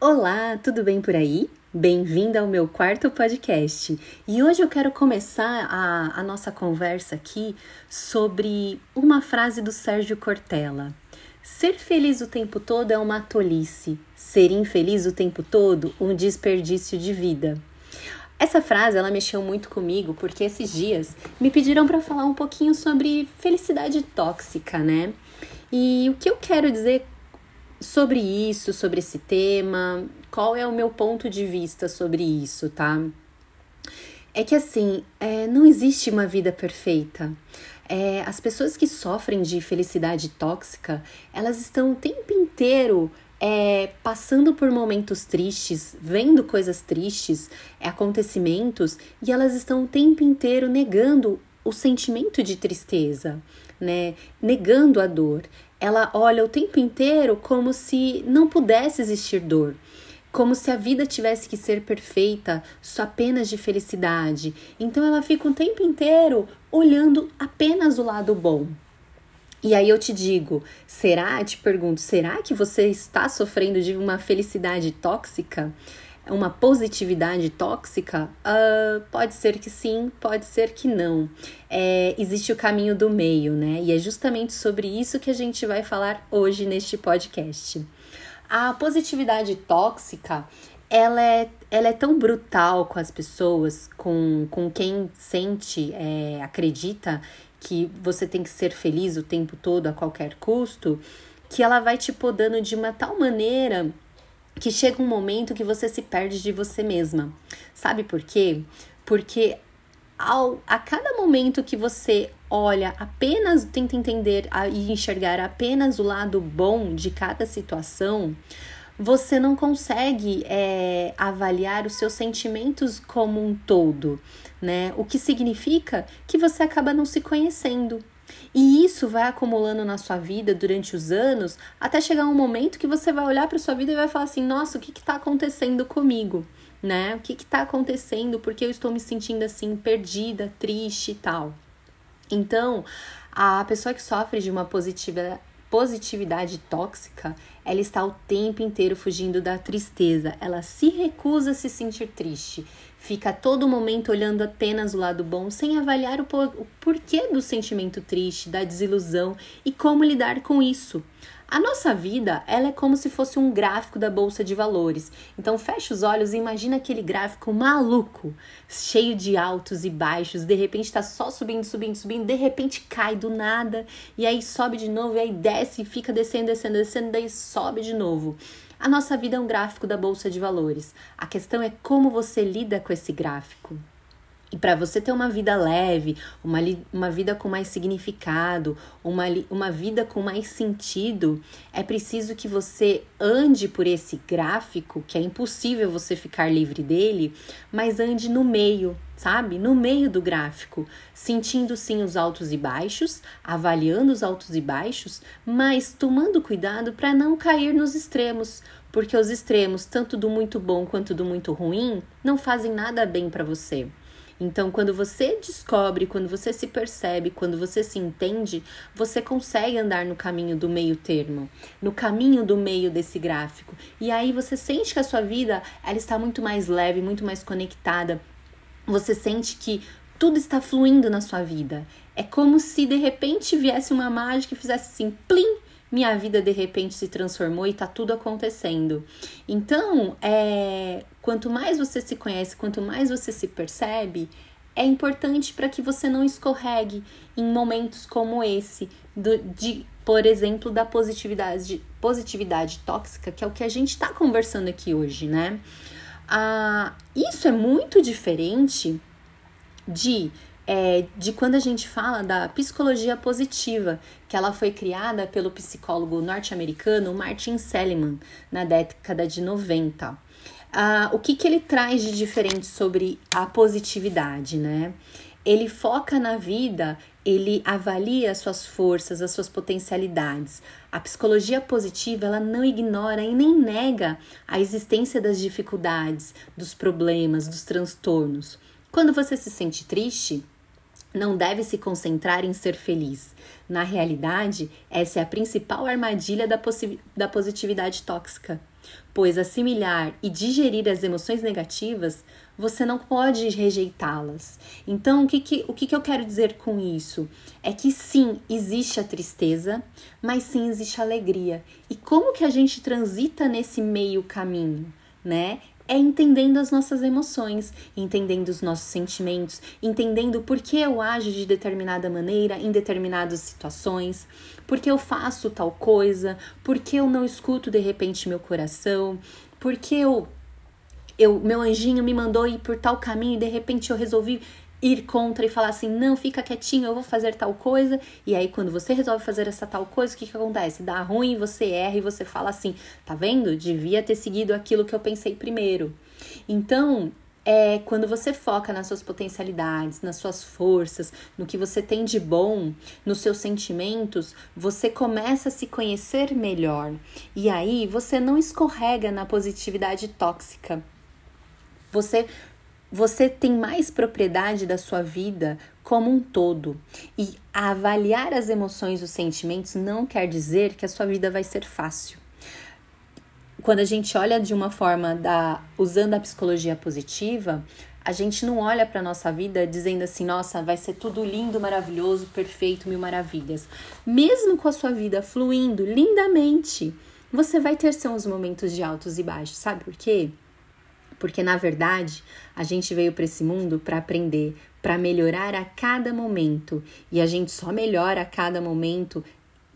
Olá, tudo bem por aí? Bem-vinda ao meu quarto podcast. E hoje eu quero começar a, a nossa conversa aqui sobre uma frase do Sérgio Cortella. Ser feliz o tempo todo é uma tolice, ser infeliz o tempo todo, um desperdício de vida. Essa frase ela mexeu muito comigo porque esses dias me pediram para falar um pouquinho sobre felicidade tóxica, né? E o que eu quero dizer sobre isso, sobre esse tema, qual é o meu ponto de vista sobre isso, tá? É que assim, é, não existe uma vida perfeita. É, as pessoas que sofrem de felicidade tóxica, elas estão o tempo inteiro é, passando por momentos tristes, vendo coisas tristes, acontecimentos, e elas estão o tempo inteiro negando o sentimento de tristeza, né? Negando a dor ela olha o tempo inteiro como se não pudesse existir dor, como se a vida tivesse que ser perfeita, só apenas de felicidade. Então ela fica o tempo inteiro olhando apenas o lado bom. E aí eu te digo, será, te pergunto, será que você está sofrendo de uma felicidade tóxica? Uma positividade tóxica? Uh, pode ser que sim, pode ser que não. É, existe o caminho do meio, né? E é justamente sobre isso que a gente vai falar hoje neste podcast. A positividade tóxica, ela é, ela é tão brutal com as pessoas, com, com quem sente, é, acredita que você tem que ser feliz o tempo todo a qualquer custo, que ela vai te podando de uma tal maneira que chega um momento que você se perde de você mesma. Sabe por quê? Porque ao, a cada momento que você olha apenas, tenta entender e enxergar apenas o lado bom de cada situação, você não consegue é, avaliar os seus sentimentos como um todo, né? O que significa que você acaba não se conhecendo. E isso vai acumulando na sua vida durante os anos, até chegar um momento que você vai olhar para sua vida e vai falar assim: nossa, o que está acontecendo comigo? Né? O que está acontecendo? Porque eu estou me sentindo assim, perdida, triste e tal. Então, a pessoa que sofre de uma positiva, positividade tóxica, ela está o tempo inteiro fugindo da tristeza, ela se recusa a se sentir triste, fica a todo momento olhando apenas o lado bom, sem avaliar o, o porquê do sentimento triste, da desilusão e como lidar com isso. A nossa vida, ela é como se fosse um gráfico da bolsa de valores. Então fecha os olhos e imagina aquele gráfico maluco, cheio de altos e baixos, de repente está só subindo, subindo, subindo, de repente cai do nada e aí sobe de novo e aí desce e fica descendo, descendo, descendo, daí sobe de novo. A nossa vida é um gráfico da bolsa de valores. A questão é como você lida com esse gráfico. E para você ter uma vida leve, uma, uma vida com mais significado, uma, uma vida com mais sentido, é preciso que você ande por esse gráfico, que é impossível você ficar livre dele, mas ande no meio, sabe? No meio do gráfico, sentindo sim os altos e baixos, avaliando os altos e baixos, mas tomando cuidado para não cair nos extremos, porque os extremos, tanto do muito bom quanto do muito ruim, não fazem nada bem para você. Então, quando você descobre, quando você se percebe, quando você se entende, você consegue andar no caminho do meio termo, no caminho do meio desse gráfico. E aí você sente que a sua vida ela está muito mais leve, muito mais conectada. Você sente que tudo está fluindo na sua vida. É como se de repente viesse uma mágica e fizesse assim, plim, minha vida de repente se transformou e tá tudo acontecendo. Então, é, quanto mais você se conhece, quanto mais você se percebe, é importante para que você não escorregue em momentos como esse, do, de, por exemplo, da positividade, positividade tóxica, que é o que a gente está conversando aqui hoje, né? Ah, isso é muito diferente de é, de quando a gente fala da psicologia positiva, que ela foi criada pelo psicólogo norte-americano Martin Seligman na década de 90. Ah, o que, que ele traz de diferente sobre a positividade, né? Ele foca na vida, ele avalia as suas forças, as suas potencialidades. A psicologia positiva, ela não ignora e nem nega a existência das dificuldades, dos problemas, dos transtornos. Quando você se sente triste, não deve se concentrar em ser feliz. Na realidade, essa é a principal armadilha da, da positividade tóxica, pois assimilar e digerir as emoções negativas, você não pode rejeitá-las. Então, o, que, que, o que, que eu quero dizer com isso? É que sim, existe a tristeza, mas sim existe a alegria. E como que a gente transita nesse meio caminho? Né? É entendendo as nossas emoções, entendendo os nossos sentimentos, entendendo por que eu ajo de determinada maneira em determinadas situações, por que eu faço tal coisa, por que eu não escuto de repente meu coração, por que eu, eu meu anjinho me mandou ir por tal caminho e de repente eu resolvi ir contra e falar assim, não, fica quietinho, eu vou fazer tal coisa. E aí, quando você resolve fazer essa tal coisa, o que, que acontece? Dá ruim, você erra e você fala assim, tá vendo? Devia ter seguido aquilo que eu pensei primeiro. Então, é quando você foca nas suas potencialidades, nas suas forças, no que você tem de bom, nos seus sentimentos, você começa a se conhecer melhor. E aí você não escorrega na positividade tóxica. Você você tem mais propriedade da sua vida como um todo. E avaliar as emoções e os sentimentos não quer dizer que a sua vida vai ser fácil. Quando a gente olha de uma forma da usando a psicologia positiva, a gente não olha para nossa vida dizendo assim, nossa, vai ser tudo lindo, maravilhoso, perfeito, mil maravilhas. Mesmo com a sua vida fluindo lindamente, você vai ter seus momentos de altos e baixos. Sabe por quê? Porque na verdade, a gente veio para esse mundo para aprender, para melhorar a cada momento, e a gente só melhora a cada momento,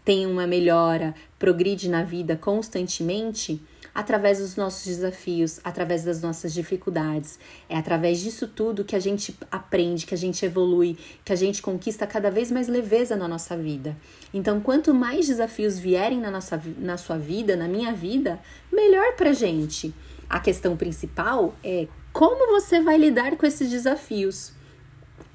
tem uma melhora, progride na vida constantemente através dos nossos desafios, através das nossas dificuldades. É através disso tudo que a gente aprende, que a gente evolui, que a gente conquista cada vez mais leveza na nossa vida. Então, quanto mais desafios vierem na, nossa, na sua vida, na minha vida, melhor pra gente. A questão principal é como você vai lidar com esses desafios.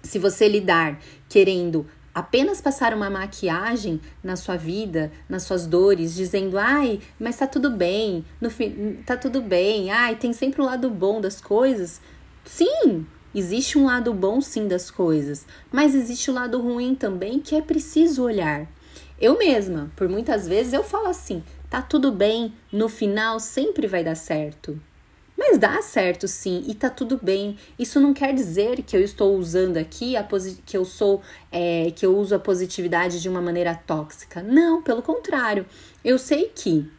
Se você lidar querendo apenas passar uma maquiagem na sua vida, nas suas dores, dizendo, ai, mas tá tudo bem, no fim, tá tudo bem, ai, tem sempre um lado bom das coisas. Sim, existe um lado bom sim das coisas, mas existe o um lado ruim também que é preciso olhar. Eu mesma, por muitas vezes eu falo assim, tá tudo bem, no final sempre vai dar certo. Mas dá certo sim e tá tudo bem. Isso não quer dizer que eu estou usando aqui a que eu sou é, que eu uso a positividade de uma maneira tóxica. Não, pelo contrário. Eu sei que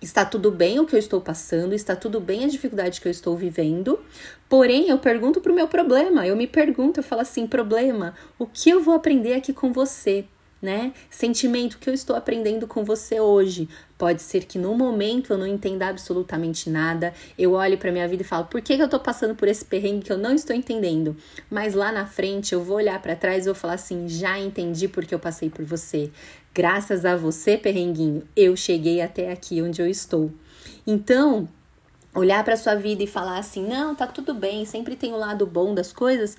está tudo bem o que eu estou passando, está tudo bem a dificuldade que eu estou vivendo. Porém, eu pergunto pro meu problema. Eu me pergunto, eu falo assim, problema, o que eu vou aprender aqui com você? Né? Sentimento que eu estou aprendendo com você hoje. Pode ser que no momento eu não entenda absolutamente nada, eu olhe para minha vida e falo: "Por que, que eu tô passando por esse perrengue que eu não estou entendendo?". Mas lá na frente eu vou olhar para trás e vou falar assim: "Já entendi porque eu passei por você. Graças a você, perrenguinho, eu cheguei até aqui onde eu estou". Então, olhar para sua vida e falar assim: "Não, tá tudo bem, sempre tem o lado bom das coisas".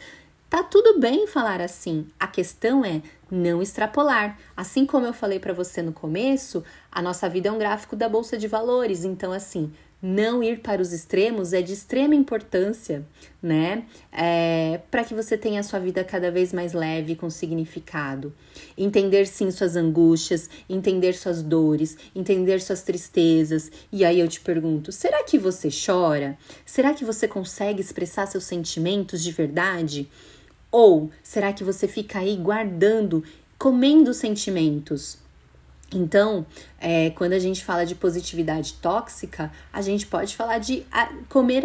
Tá tudo bem falar assim. A questão é não extrapolar. Assim como eu falei para você no começo, a nossa vida é um gráfico da bolsa de valores. Então, assim, não ir para os extremos é de extrema importância, né? É, para que você tenha a sua vida cada vez mais leve, com significado. Entender sim suas angústias, entender suas dores, entender suas tristezas. E aí eu te pergunto: será que você chora? Será que você consegue expressar seus sentimentos de verdade? Ou será que você fica aí guardando, comendo sentimentos? Então, é, quando a gente fala de positividade tóxica, a gente pode falar de comer,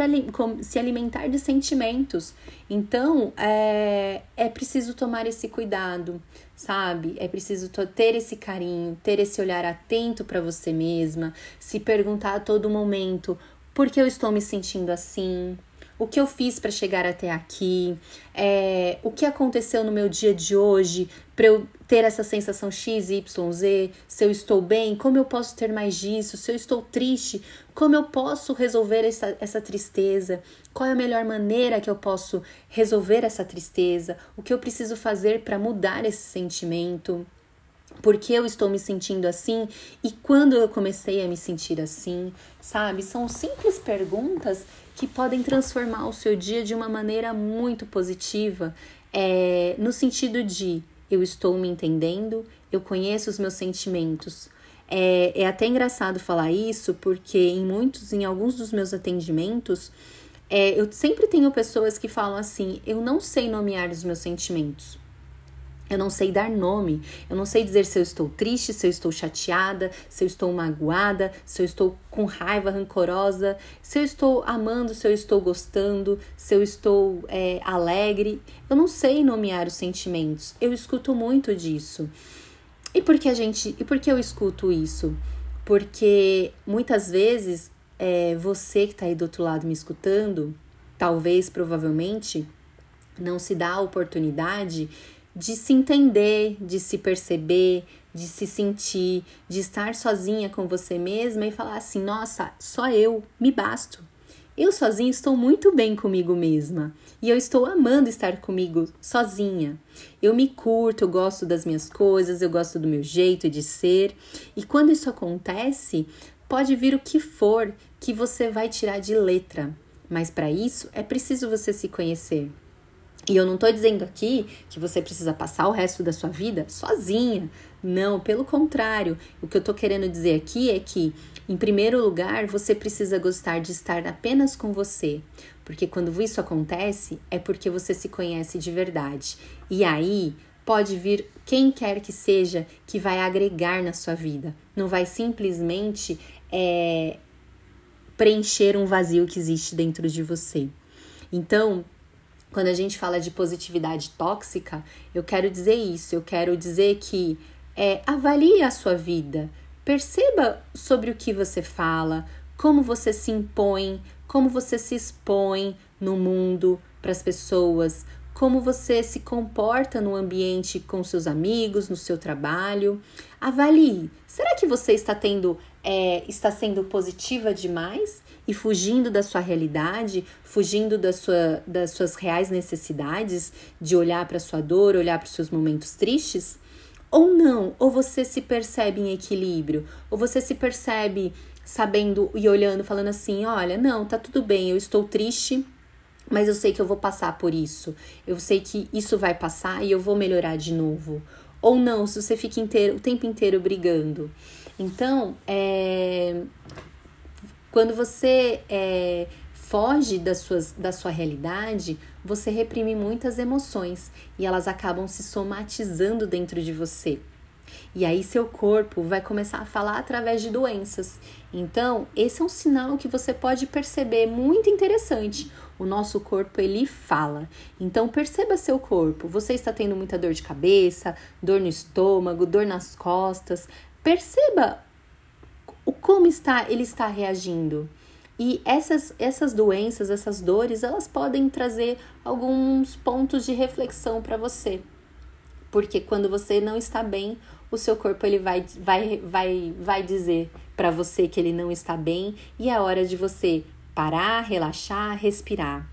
se alimentar de sentimentos. Então, é, é preciso tomar esse cuidado, sabe? É preciso ter esse carinho, ter esse olhar atento para você mesma, se perguntar a todo momento: por que eu estou me sentindo assim? O que eu fiz para chegar até aqui, é, o que aconteceu no meu dia de hoje para eu ter essa sensação X, Y, Z, se eu estou bem, como eu posso ter mais disso, se eu estou triste, como eu posso resolver essa, essa tristeza, qual é a melhor maneira que eu posso resolver essa tristeza, o que eu preciso fazer para mudar esse sentimento. Por que eu estou me sentindo assim e quando eu comecei a me sentir assim, sabe? São simples perguntas que podem transformar o seu dia de uma maneira muito positiva. é, no sentido de eu estou me entendendo, eu conheço os meus sentimentos. É, é até engraçado falar isso, porque em muitos, em alguns dos meus atendimentos, é, eu sempre tenho pessoas que falam assim: eu não sei nomear os meus sentimentos. Eu não sei dar nome, eu não sei dizer se eu estou triste, se eu estou chateada, se eu estou magoada, se eu estou com raiva rancorosa, se eu estou amando, se eu estou gostando, se eu estou é, alegre. Eu não sei nomear os sentimentos. Eu escuto muito disso. E por que a gente. E por que eu escuto isso? Porque muitas vezes é, você que está aí do outro lado me escutando, talvez, provavelmente, não se dá a oportunidade de se entender, de se perceber, de se sentir, de estar sozinha com você mesma e falar assim: nossa, só eu, me basto. Eu sozinha estou muito bem comigo mesma e eu estou amando estar comigo sozinha. Eu me curto, eu gosto das minhas coisas, eu gosto do meu jeito de ser. E quando isso acontece, pode vir o que for que você vai tirar de letra, mas para isso é preciso você se conhecer. E eu não estou dizendo aqui que você precisa passar o resto da sua vida sozinha. Não, pelo contrário. O que eu estou querendo dizer aqui é que, em primeiro lugar, você precisa gostar de estar apenas com você. Porque quando isso acontece, é porque você se conhece de verdade. E aí pode vir quem quer que seja que vai agregar na sua vida. Não vai simplesmente é, preencher um vazio que existe dentro de você. Então, quando a gente fala de positividade tóxica, eu quero dizer isso, eu quero dizer que é, avalie a sua vida, perceba sobre o que você fala, como você se impõe, como você se expõe no mundo para as pessoas, como você se comporta no ambiente com seus amigos, no seu trabalho. Avalie. Será que você está tendo, é, está sendo positiva demais e fugindo da sua realidade, fugindo da sua, das suas reais necessidades de olhar para sua dor, olhar para os seus momentos tristes? Ou não? Ou você se percebe em equilíbrio? Ou você se percebe sabendo e olhando, falando assim: olha, não, tá tudo bem, eu estou triste, mas eu sei que eu vou passar por isso. Eu sei que isso vai passar e eu vou melhorar de novo. Ou não, se você fica inteiro, o tempo inteiro brigando. Então, é, quando você é, foge das suas, da sua realidade, você reprime muitas emoções e elas acabam se somatizando dentro de você. E aí seu corpo vai começar a falar através de doenças. Então, esse é um sinal que você pode perceber muito interessante. O nosso corpo ele fala. Então perceba seu corpo. Você está tendo muita dor de cabeça, dor no estômago, dor nas costas. Perceba o como está ele está reagindo. E essas, essas doenças, essas dores, elas podem trazer alguns pontos de reflexão para você. Porque quando você não está bem, o seu corpo ele vai, vai, vai, vai dizer para você que ele não está bem e é hora de você parar, relaxar, respirar.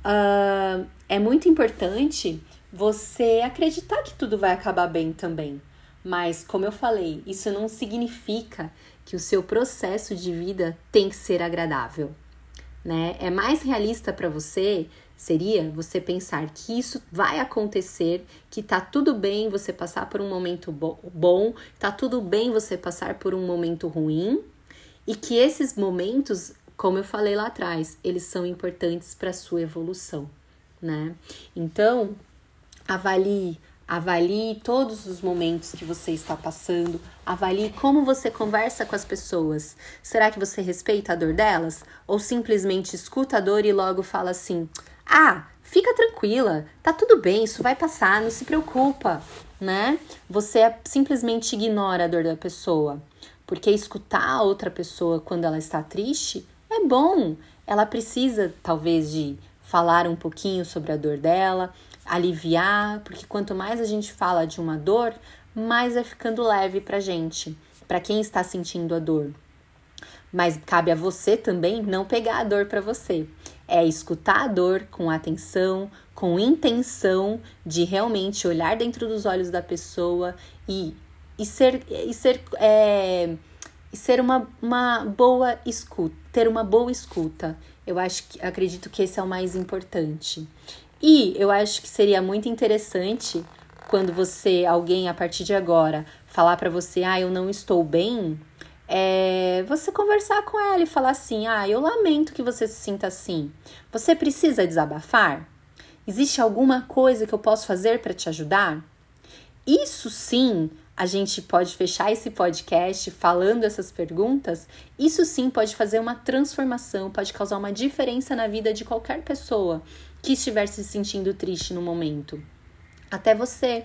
Uh, é muito importante você acreditar que tudo vai acabar bem também. Mas, como eu falei, isso não significa que o seu processo de vida tem que ser agradável. Né? É mais realista para você seria você pensar que isso vai acontecer, que tá tudo bem você passar por um momento bo bom, tá tudo bem você passar por um momento ruim e que esses momentos, como eu falei lá atrás, eles são importantes para sua evolução, né? Então, avalie Avalie todos os momentos que você está passando. Avalie como você conversa com as pessoas. Será que você respeita a dor delas? Ou simplesmente escuta a dor e logo fala assim: ah, fica tranquila, tá tudo bem, isso vai passar, não se preocupa, né? Você simplesmente ignora a dor da pessoa. Porque escutar a outra pessoa quando ela está triste é bom. Ela precisa, talvez, de falar um pouquinho sobre a dor dela, aliviar, porque quanto mais a gente fala de uma dor, mais vai ficando leve pra gente, para quem está sentindo a dor. Mas cabe a você também não pegar a dor para você é escutar a dor com atenção, com intenção de realmente olhar dentro dos olhos da pessoa e, e ser, e ser, é, e ser uma, uma boa escuta, ter uma boa escuta. Eu acho que acredito que esse é o mais importante. E eu acho que seria muito interessante quando você, alguém a partir de agora, falar para você, ah, eu não estou bem, é você conversar com ela e falar assim: ah, eu lamento que você se sinta assim. Você precisa desabafar? Existe alguma coisa que eu posso fazer para te ajudar? Isso sim, a gente pode fechar esse podcast falando essas perguntas. Isso sim pode fazer uma transformação, pode causar uma diferença na vida de qualquer pessoa que estiver se sentindo triste no momento. Até você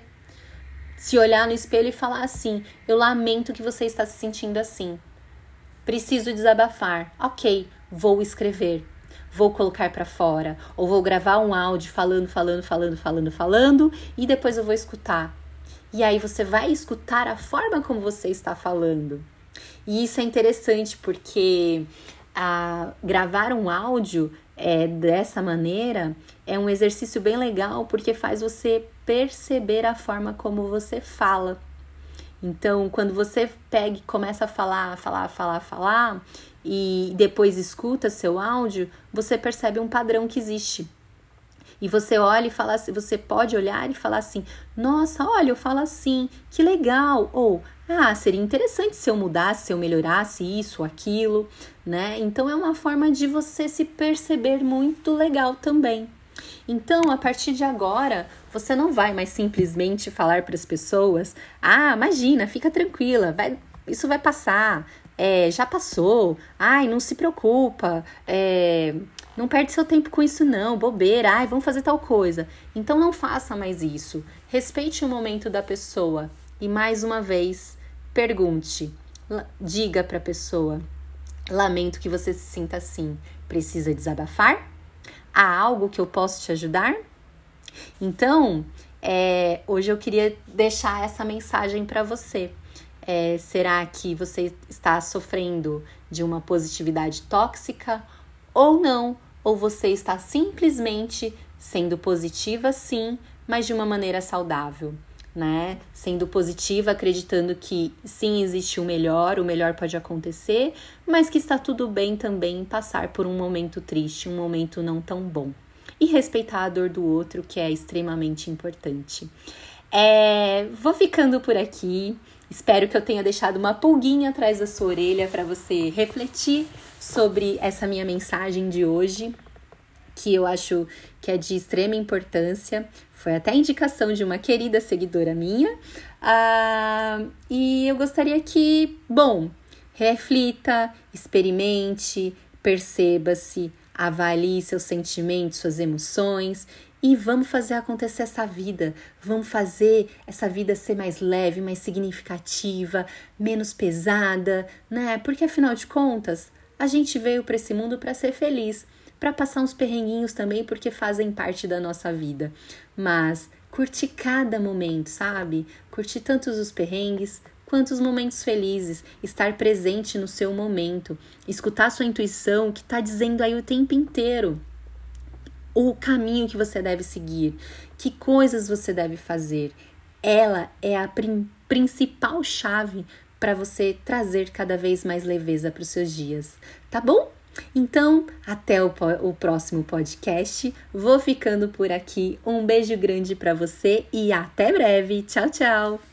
se olhar no espelho e falar assim: Eu lamento que você está se sentindo assim. Preciso desabafar. Ok, vou escrever. Vou colocar para fora. Ou vou gravar um áudio falando, falando, falando, falando, falando. E depois eu vou escutar. E aí você vai escutar a forma como você está falando. E isso é interessante porque a, gravar um áudio é, dessa maneira é um exercício bem legal porque faz você perceber a forma como você fala. Então, quando você pega e começa a falar, falar, falar, falar e depois escuta seu áudio, você percebe um padrão que existe. E você olha e fala assim, você pode olhar e falar assim: "Nossa, olha, eu falo assim, que legal!" Ou ah, seria interessante se eu mudasse, se eu melhorasse isso, aquilo, né? Então é uma forma de você se perceber muito legal também. Então, a partir de agora, você não vai mais simplesmente falar para as pessoas: "Ah, imagina, fica tranquila, vai, isso vai passar, é, já passou, ai, não se preocupa, é, não perde seu tempo com isso não, bobeira, ai, vamos fazer tal coisa. Então não faça mais isso. Respeite o momento da pessoa e mais uma vez, pergunte, diga para a pessoa: Lamento que você se sinta assim. Precisa desabafar? Há algo que eu posso te ajudar? Então, é, hoje eu queria deixar essa mensagem para você. É, será que você está sofrendo de uma positividade tóxica ou não? Ou você está simplesmente sendo positiva, sim, mas de uma maneira saudável? né? Sendo positiva, acreditando que sim, existe o melhor, o melhor pode acontecer, mas que está tudo bem também passar por um momento triste, um momento não tão bom. E respeitar a dor do outro, que é extremamente importante. É, vou ficando por aqui. Espero que eu tenha deixado uma pulguinha atrás da sua orelha para você refletir sobre essa minha mensagem de hoje, que eu acho que é de extrema importância. Foi até indicação de uma querida seguidora minha. Ah, e eu gostaria que, bom, reflita, experimente, perceba-se, avalie seus sentimentos, suas emoções e vamos fazer acontecer essa vida. Vamos fazer essa vida ser mais leve, mais significativa, menos pesada, né? Porque afinal de contas, a gente veio para esse mundo para ser feliz para passar uns perrenguinhos também, porque fazem parte da nossa vida. Mas curtir cada momento, sabe? Curtir tantos os perrengues quanto os momentos felizes, estar presente no seu momento, escutar sua intuição que está dizendo aí o tempo inteiro o caminho que você deve seguir, que coisas você deve fazer. Ela é a prim principal chave para você trazer cada vez mais leveza para os seus dias, tá bom? Então, até o, o próximo podcast. Vou ficando por aqui. Um beijo grande para você e até breve. Tchau, tchau.